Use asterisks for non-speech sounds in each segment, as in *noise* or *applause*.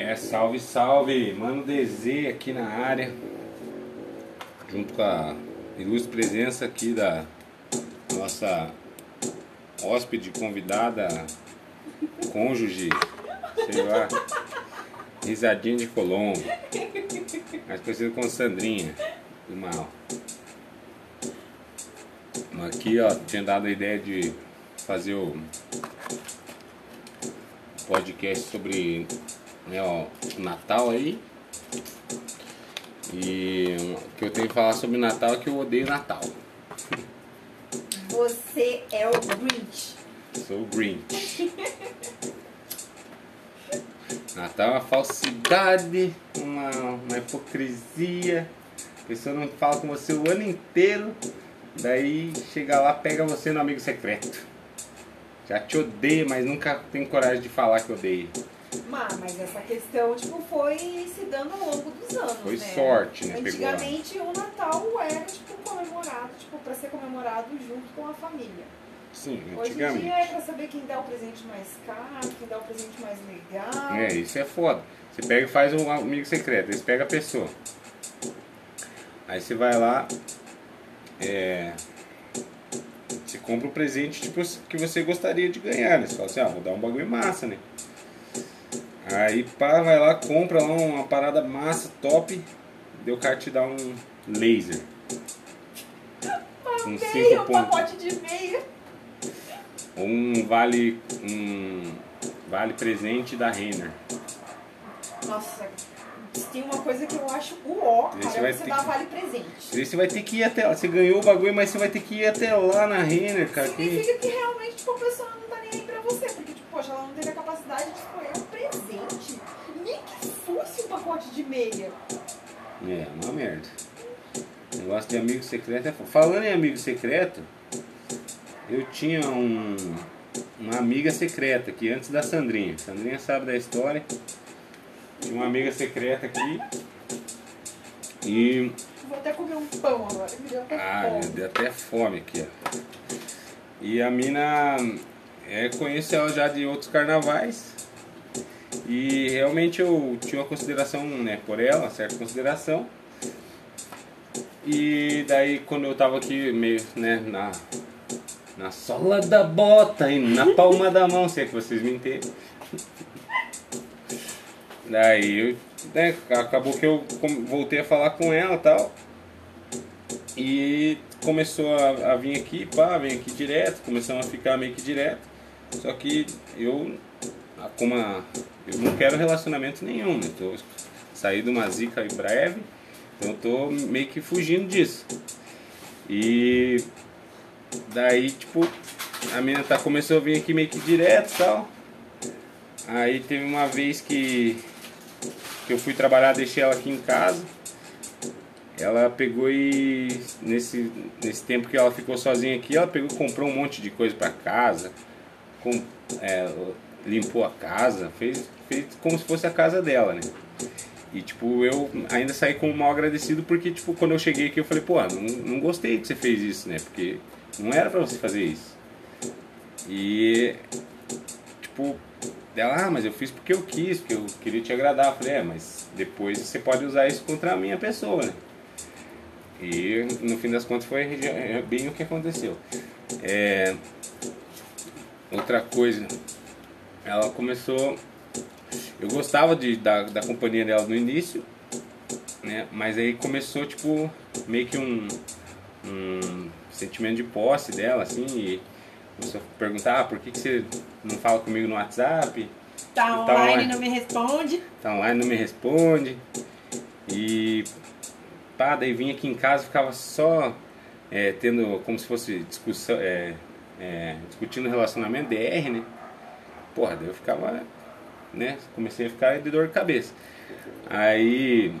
É, salve, salve, Mano DZ aqui na área, junto com a ilustre presença aqui da nossa hóspede convidada, cônjuge, sei lá, risadinha de Colombo, mais conhecido como Sandrinha, do mal. Aqui, ó, tinha dado a ideia de fazer o podcast sobre né, ó, o Natal aí. E o que eu tenho que falar sobre Natal é que eu odeio Natal. Você é o Grinch. Sou o Grinch. Natal é uma falsidade, uma, uma hipocrisia. A pessoa não fala com você o ano inteiro. Daí chega lá, pega você no amigo secreto. Já te odeio, mas nunca tem coragem de falar que odeia. Mas, essa questão, tipo, foi se dando ao longo dos anos, Foi né? sorte, né? Antigamente o Natal era, tipo, comemorado, tipo, pra ser comemorado junto com a família. Sim, Hoje em antigamente. dia é pra saber quem dá o presente mais caro, quem dá o presente mais legal. É, isso é foda. Você pega e faz um amigo secreto, eles pegam a pessoa. Aí você vai lá, é, você compra o presente tipo, que você gostaria de ganhar. Né? Você fala assim, ah, vou dar um bagulho massa, né? Aí pá, vai lá, compra lá uma parada massa, top. Deu o cara te dá um laser. Um meia, cinco um pacote de meia. Ou um vale. um vale presente da Renner. Nossa, tem uma coisa que eu acho o ó, cara, vai é você ter dá que- vale presente. Você vai ter que ir até lá. Você ganhou o bagulho, mas você vai ter que ir até lá na Renner, cara. que- Significa que realmente meia. É, uma merda. Negócio de amigo secreto é. Falando em amigo secreto, eu tinha um, uma amiga secreta aqui antes da Sandrinha. Sandrinha sabe da história. Tinha uma amiga secreta aqui. E. Vou até comer um pão agora, me deu até Ah, fome. deu até fome aqui, ó. E a mina. É, conheço ela já de outros carnavais. E realmente eu tinha uma consideração né, por ela, uma certa consideração. E daí quando eu tava aqui meio né, na, na sola da bota e na palma da mão, se é que vocês me entendem. Daí né, acabou que eu voltei a falar com ela e tal. E começou a, a vir aqui, pá, vem aqui direto, começamos a ficar meio que direto. Só que eu, como a, eu não quero relacionamento nenhum, né? Tô saí de uma zica aí breve, então eu tô meio que fugindo disso. E daí, tipo, a menina tá, começou a vir aqui meio que direto e tal. Aí teve uma vez que, que eu fui trabalhar, deixei ela aqui em casa. Ela pegou e nesse, nesse tempo que ela ficou sozinha aqui, ela pegou comprou um monte de coisa pra casa, com, é, limpou a casa, fez, fez como se fosse a casa dela, né? E tipo, eu ainda saí como mal agradecido porque tipo, quando eu cheguei aqui eu falei, pô, não, não gostei que você fez isso, né? Porque não era pra você fazer isso. E tipo, ela, ah, mas eu fiz porque eu quis, porque eu queria te agradar. Eu falei, é, mas depois você pode usar isso contra a minha pessoa, né? E no fim das contas foi bem o que aconteceu. É, outra coisa, ela começou. Eu gostava de, da, da companhia dela no início, né? Mas aí começou tipo meio que um, um sentimento de posse dela, assim, e começou a perguntar ah, por que, que você não fala comigo no WhatsApp? Tá Tá online, online. não me responde. tá online, não me responde. E pá, daí vinha aqui em casa ficava só é, tendo como se fosse discussão, é, é, discutindo relacionamento, DR, né? Porra, daí eu ficava, né? Comecei a ficar de dor de cabeça. Aí,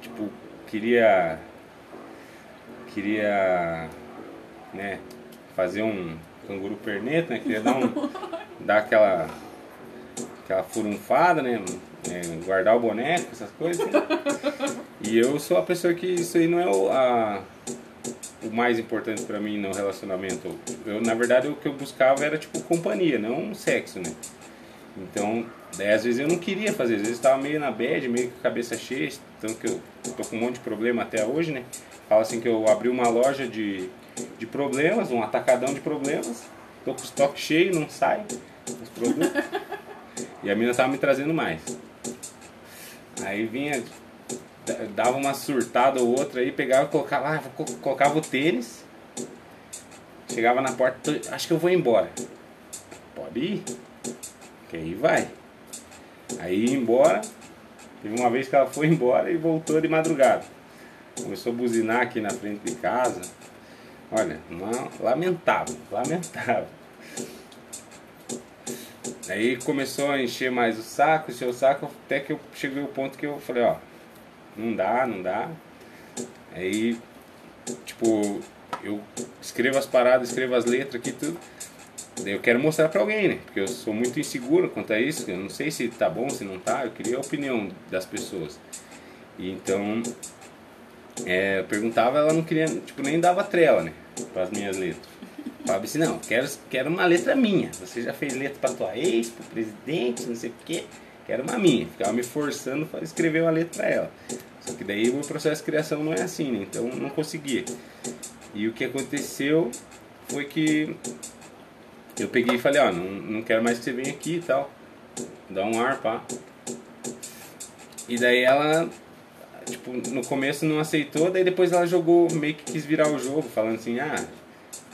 tipo, queria. Queria, né? Fazer um canguru perneta, né? Queria dar um. *laughs* dar aquela aquela furunfada, né? É, guardar o boneco, essas coisas. né? *laughs* E eu sou a pessoa que isso aí não é o, a- o mais importante pra mim no relacionamento. Eu, na verdade, o que eu buscava era tipo companhia, não sexo, né? Então, daí às vezes eu não queria fazer, às vezes estava meio na bad, meio com a cabeça cheia, então que eu tô com um monte de problema até hoje, né? Fala assim que eu abri uma loja de, de problemas, um atacadão de problemas, tô com o estoque cheio, não sai os produtos. *laughs* E a mina tava me trazendo mais. Aí vinha, dava uma surtada ou outra aí, pegava colocava, ah, colocava o tênis, chegava na porta, acho que eu vou embora. Pode ir, que aí vai. Aí ia embora, teve uma vez que ela foi *laughs* embora e voltou de madrugada. Começou a buzinar aqui na frente de casa. Olha, uma, lamentável, *laughs* lamentável. Aí começou a encher mais o saco, encher o saco, até que eu cheguei ao ponto que eu falei, ó, não dá, não dá. Aí, tipo, eu escrevo as paradas, escrevo as letras aqui tudo. Daí eu quero mostrar pra alguém, né? Porque eu sou muito inseguro quanto a isso. Eu não sei se tá bom, se não tá. Eu queria a opinião das pessoas. E então, é, eu perguntava, ela não queria, tipo, nem dava trela, né? Para as minhas letras. Falava assim, não, quero, quero uma letra minha. Você já fez letra para tua ex, pro presidente, não sei o quê. Quero uma minha. Ficava me forçando para escrever uma letra para ela. Só que daí o processo de criação não é assim, né? Então não conseguia. E o que aconteceu foi que eu peguei e falei, ó, não, não quero mais que você venha aqui e tal. Dá um ar, pá. E daí ela tipo, no começo não aceitou, daí depois ela jogou, meio que quis virar o jogo, falando assim, ah,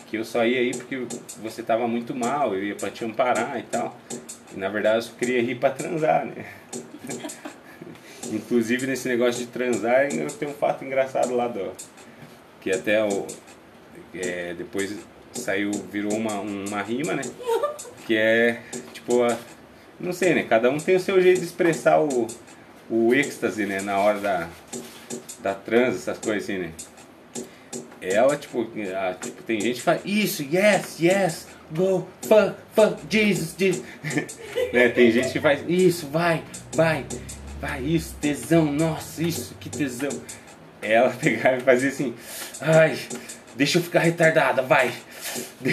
que eu só ia aí porque você tava muito mal, eu ia pra te amparar e tal. E na verdade eu só queria rir pra transar, né? *laughs* Inclusive nesse negócio de transar, eu tenho um fato engraçado lá do. Que até o. É, depois saiu, virou uma, uma rima, né? Que é tipo a, Não sei, né? Cada um tem o seu jeito de expressar o, o êxtase, né? Na hora da, da trans, essas coisas assim, né? Ela, tipo, tipo, tem gente que fala, isso, yes, yes, go, fuck, fuck, Jesus, Jesus. *laughs* né? Tem gente que faz, isso, vai, vai, vai, isso, tesão, nossa, isso, que tesão. Ela *laughs* pegava e fazia assim, ai, deixa eu ficar retardada, vai. *laughs*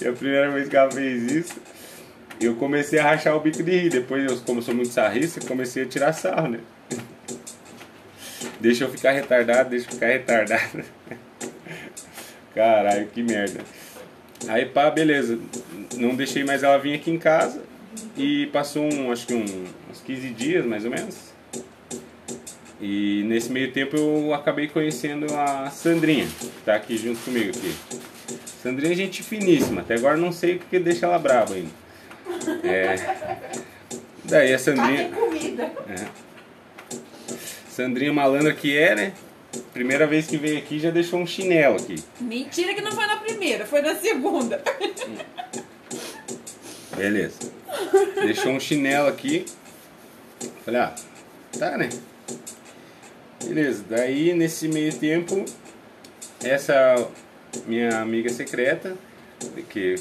e a primeira vez que ela fez isso, eu comecei a rachar o bico de rir. Depois, eu, como sou muito sarrista, comecei a tirar sarro, né? Deixa eu ficar retardado, deixa eu ficar retardado. Caralho, que merda. Aí pá, beleza. Não deixei mais ela vir aqui em casa. E passou um, acho que um, uns 15 dias mais ou menos. E nesse meio tempo eu acabei conhecendo a Sandrinha, que tá aqui junto comigo aqui. Sandrinha é gente finíssima, até agora não sei o que deixa ela brava ainda. É, daí a Sandrinha. É, Sandrinha malandra que é, né? Primeira vez que veio aqui já deixou um chinelo aqui. Mentira que não foi na primeira, foi na segunda. Beleza. Deixou um chinelo aqui. Falei, ah, tá, né? Beleza. Daí nesse meio tempo, essa minha amiga secreta, que,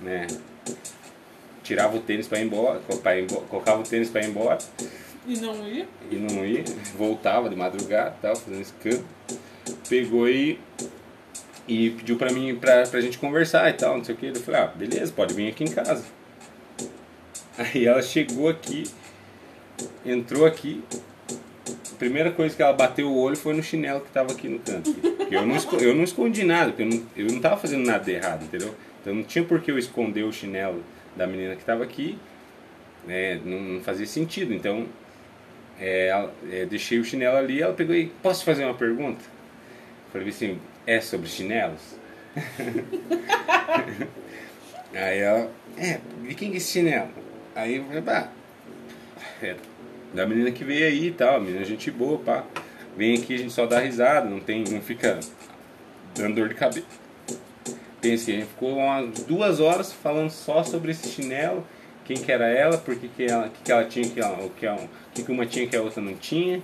né, tirava o tênis para ir embora, colocava o tênis para ir embora. E não ia? E não ia, voltava de madrugada, tal, fazendo escândalo. Pegou e, e pediu pra mim, pra, pra gente conversar e tal, não sei o que. Eu falei, ah, beleza, pode vir aqui em casa. Aí ela chegou aqui, entrou aqui, a primeira coisa que ela bateu o olho foi no chinelo que tava aqui no canto. Eu não, eu não escondi nada, porque eu não, eu não tava fazendo nada de errado, entendeu? Então não tinha por que eu esconder o chinelo da menina que tava aqui, né? Não, não fazia sentido. Então é, é, deixei o chinelo ali, ela pegou e, posso fazer uma pergunta? Falei assim, é sobre chinelos? *laughs* Aí ela, é, de quem é esse chinelo? Aí eu falei, é da menina que veio aí e tal, menina gente boa, pá. Vem aqui, a gente só dá risada, não tem, não fica dando dor de cabeça. Pensei, a gente ficou umas duas horas falando só sobre esse chinelo, quem que era ela, por que, ela, que, que ela tinha, que, ela, que, que, que uma tinha que a outra não tinha.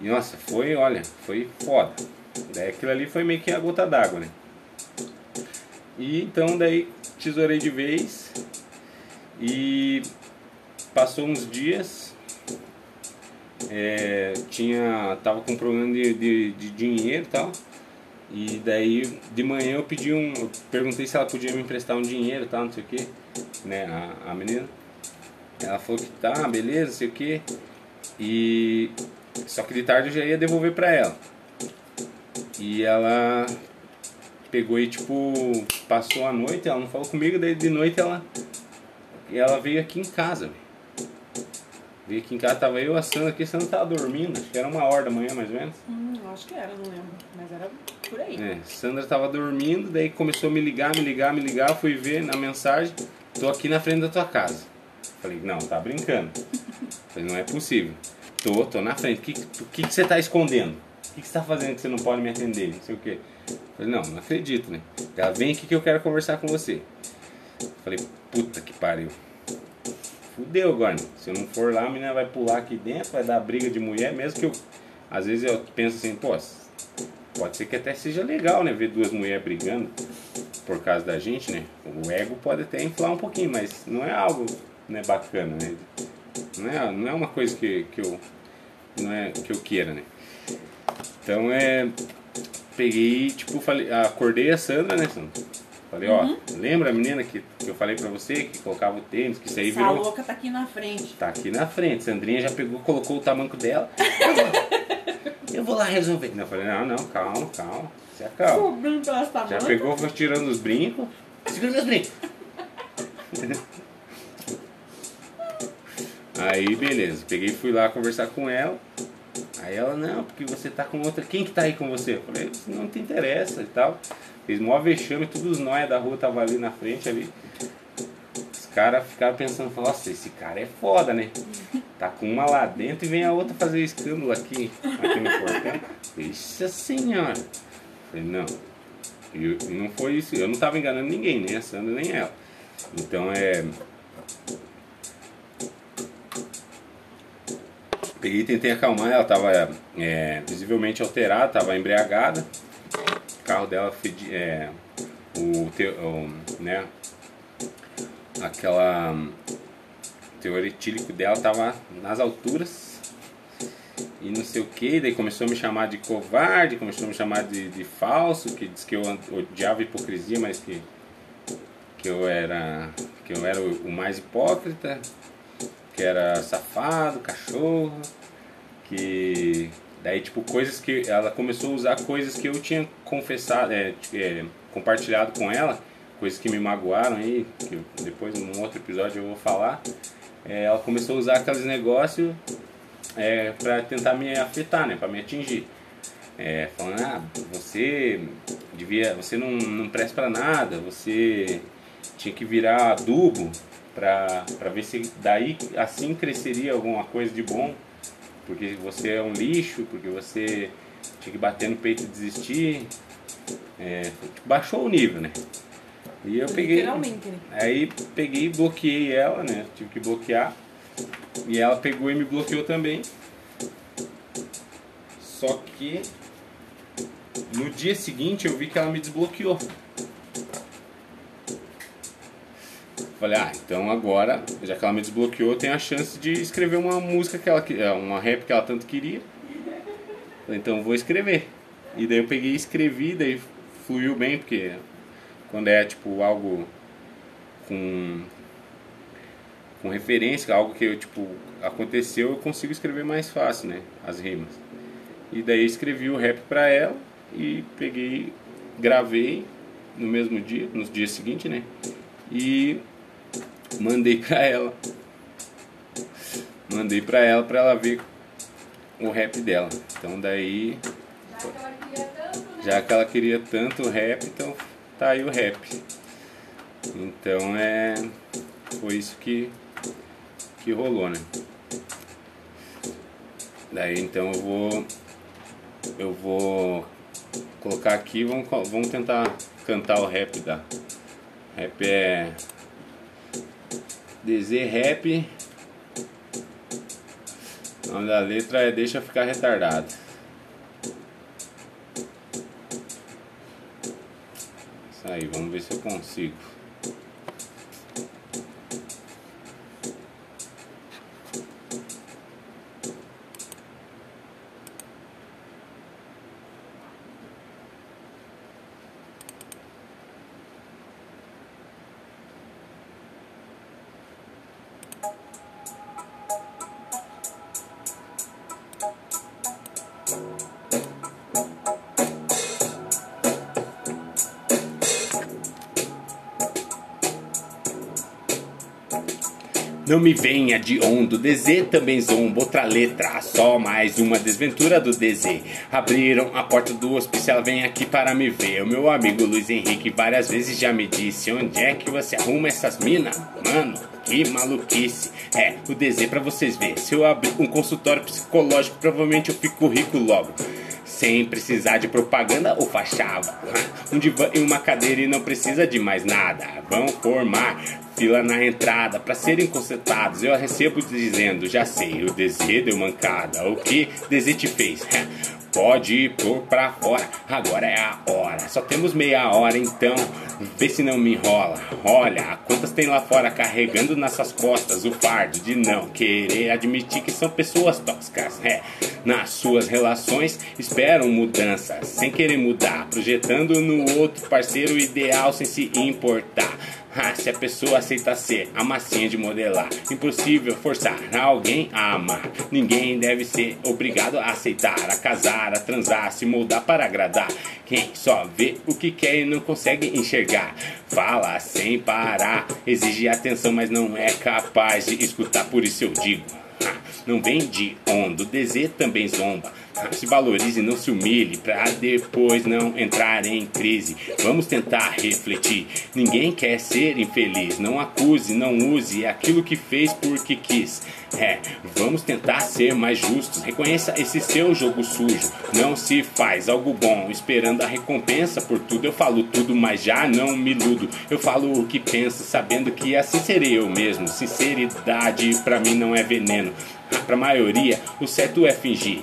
E nossa, foi, olha, foi foda. Daí aquilo ali foi meio que a gota d'água, né? E então daí tesourei de vez e passou uns dias, é, tinha, tava com problema de, de, de dinheiro e tal. E daí de manhã eu pedi um. Eu perguntei se ela podia me emprestar um dinheiro tal, não sei o que. Né, a, a menina. Ela falou que tá, beleza, sei o que. E só que de tarde eu já ia devolver pra ela. E ela pegou e tipo passou a noite, ela não falou comigo, daí de noite ela ela veio aqui em casa. Véio. Veio aqui em casa, tava eu, a Sandra aqui, a Sandra tava dormindo, acho que era uma hora da manhã mais ou menos. Hum, acho que era, não lembro. Mas era por aí. É, Sandra tava dormindo, daí começou a me ligar, me ligar, me ligar, fui ver na mensagem, tô aqui na frente da tua casa. Falei, não, tá brincando. Falei, não é possível. Tô, tô na frente. O que, que, que você tá escondendo? O que, que você tá fazendo que você não pode me atender? Não sei o quê. Falei, não, não acredito, né? Ela vem aqui que eu quero conversar com você. Falei, puta que pariu. Fudeu agora. Né? Se eu não for lá, a menina vai pular aqui dentro, vai dar briga de mulher, mesmo que eu. Às vezes eu penso assim, pô, pode ser que até seja legal, né? Ver duas mulheres brigando por causa da gente, né? O ego pode até inflar um pouquinho, mas não é algo né, bacana, né? Não é, não é uma coisa que, que eu não é que eu queira, né? Então é peguei, tipo, falei, acordei a Sandra, né, Sandra? Falei, uhum. ó, lembra a menina que, que eu falei pra você que colocava o tênis, que isso aí virou. A louca tá aqui na frente. Tá aqui na frente. Sandrinha já pegou, colocou o tamanco dela. *laughs* eu vou lá resolver. Não, eu falei, não, não, calma, calma. Se acalma. Já pegou, foi tirando os brincos. Segura meus brincos. Aí beleza, peguei e fui lá conversar com ela. Aí ela, não, porque você tá com outra. Quem que tá aí com você? Eu falei, não te interessa e tal. Fiz mó vexame, todos os nóia da rua estavam ali na frente ali. Os caras ficaram pensando, nossa, esse cara é foda, né? Tá com uma lá dentro e vem a outra fazer escândalo aqui, aqui no portão. Isso senhora. Falei, não. E não foi isso. Eu não tava enganando ninguém, nem a Sandra, nem ela. Então é. Peguei e tentei acalmar, ela estava é, visivelmente alterada, estava embriagada. O carro dela é, o, o, né, aquela teor etílico dela estava nas alturas e não sei o que, daí começou a me chamar de covarde, começou a me chamar de, de falso, que diz que eu odiava hipocrisia, mas que, que eu era que eu era o mais hipócrita que era safado, cachorro, que daí tipo coisas que ela começou a usar coisas que eu tinha confessado, é, é, compartilhado com ela, coisas que me magoaram aí, que depois num outro episódio eu vou falar. É, ela começou a usar aqueles negócios é, para tentar me afetar, né, para me atingir. É, falando, ah, você devia, você não, não presta para nada, você tinha que virar adubo para ver se daí assim cresceria alguma coisa de bom, porque você é um lixo, porque você tinha que bater no peito e desistir. É, baixou o nível, né? E eu peguei. Né? Aí peguei e bloqueei ela, né? Tive que bloquear. E ela pegou e me bloqueou também. Só que no dia seguinte eu vi que ela me desbloqueou. Falei, ah, então agora, já que ela me desbloqueou, eu tenho a chance de escrever uma música que ela é, uma rap que ela tanto queria. Falei, então vou escrever. E daí eu peguei e escrevi, daí fluiu bem, porque quando é tipo algo com com referência, algo que tipo aconteceu, eu consigo escrever mais fácil, né, as rimas. E daí escrevi o rap pra ela e peguei, gravei no mesmo dia, nos dias seguintes, né? E mandei pra ela. Mandei pra ela pra ela ver o rap dela. Então daí. Já que ela queria tanto o rap, então tá aí o rap. Então é. Foi isso que, que rolou, né? Daí então eu vou. Eu vou colocar aqui, vamos, vamos tentar cantar o rap da. Rap é DZ Rap. O nome da letra é Deixa Ficar Retardado. Aí, vamos ver se eu consigo. Não me venha de ondo, DZ também zomba, outra letra, só mais uma desventura do DZ. Abriram a porta do hospício, ela vem aqui para me ver. O meu amigo Luiz Henrique várias vezes já me disse: Onde é que você arruma essas minas? Mano, que maluquice. É, o DZ pra vocês verem. Se eu abrir um consultório psicológico, provavelmente eu fico rico logo sem precisar de propaganda ou fachada. Um divã e uma cadeira e não precisa de mais nada. Vão formar fila na entrada para serem consertados. Eu recebo dizendo: Já sei, o desejo deu mancada. O que desejo te fez? *laughs* Pode ir por pra fora, agora é a hora. Só temos meia hora então, vê se não me enrola. Olha, quantas tem lá fora carregando nas suas costas o fardo de não querer admitir que são pessoas tóxicas. É, nas suas relações esperam mudanças, sem querer mudar, projetando no outro parceiro ideal sem se importar. Se a pessoa aceita ser a massinha de modelar, impossível forçar alguém a amar. Ninguém deve ser obrigado a aceitar, a casar, a transar, a se moldar para agradar. Quem só vê o que quer e não consegue enxergar, fala sem parar, exige atenção, mas não é capaz de escutar, por isso eu digo. Não vem de onda, o DZ também zomba. Se valorize, não se humilhe, pra depois não entrar em crise. Vamos tentar refletir. Ninguém quer ser infeliz. Não acuse, não use aquilo que fez porque quis. É, vamos tentar ser mais justos. Reconheça esse seu jogo sujo. Não se faz algo bom esperando a recompensa por tudo. Eu falo tudo, mas já não me iludo. Eu falo o que penso, sabendo que assim serei eu mesmo. Sinceridade pra mim não é veneno. Pra maioria, o certo é fingir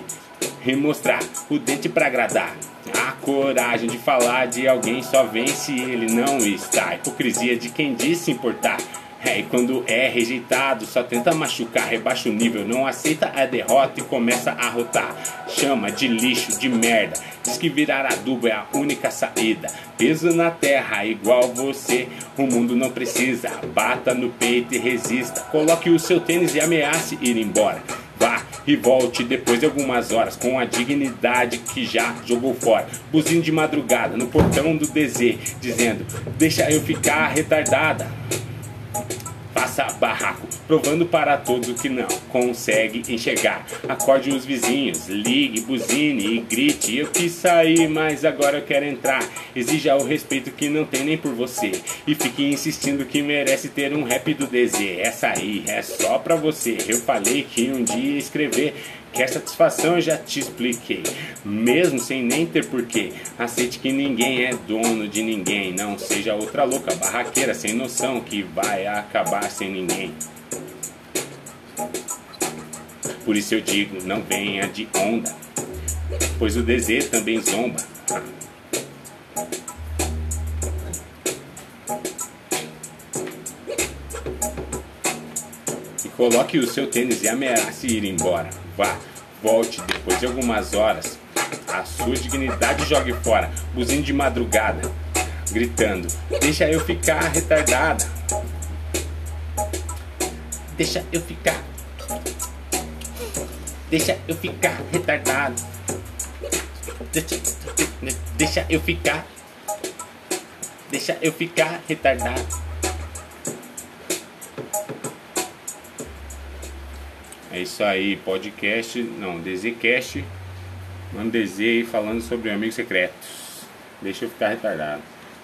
e mostrar o dente para agradar. A coragem de falar de alguém só vem se ele não está. A hipocrisia de quem disse importar. É, e quando é rejeitado, só tenta machucar, rebaixa o nível, não aceita a derrota e começa a rotar. Chama de lixo, de merda, diz que virar adubo é a única saída. Peso na terra, igual você, o mundo não precisa. Bata no peito e resista, coloque o seu tênis e ameace ir embora. E volte depois de algumas horas com a dignidade que já jogou fora. Buzinho de madrugada no portão do DZ, dizendo: Deixa eu ficar retardada faça barraco, provando para todos que não consegue enxergar. Acorde os vizinhos, ligue, buzine e grite. Eu quis sair, mas agora eu quero entrar. Exija o respeito que não tem nem por você. E fique insistindo que merece ter um rap do DZ. Essa aí é só pra você. Eu falei que um dia escrever Quer satisfação eu já te expliquei, mesmo sem nem ter porquê. Aceite que ninguém é dono de ninguém, não seja outra louca barraqueira sem noção que vai acabar sem ninguém. Por isso eu digo, não venha de onda, pois o desejo também zomba. E coloque o seu tênis e ameace ir embora. Vá, volte depois de algumas horas. A sua dignidade jogue fora, buzinho de madrugada, gritando: Deixa eu ficar retardada. Deixa eu ficar. Deixa eu ficar retardado. Deixa, deixa eu ficar. Deixa eu ficar retardado. É isso aí, podcast, não, DZCast, manda DZ aí falando sobre amigos secretos. Deixa eu ficar retardado.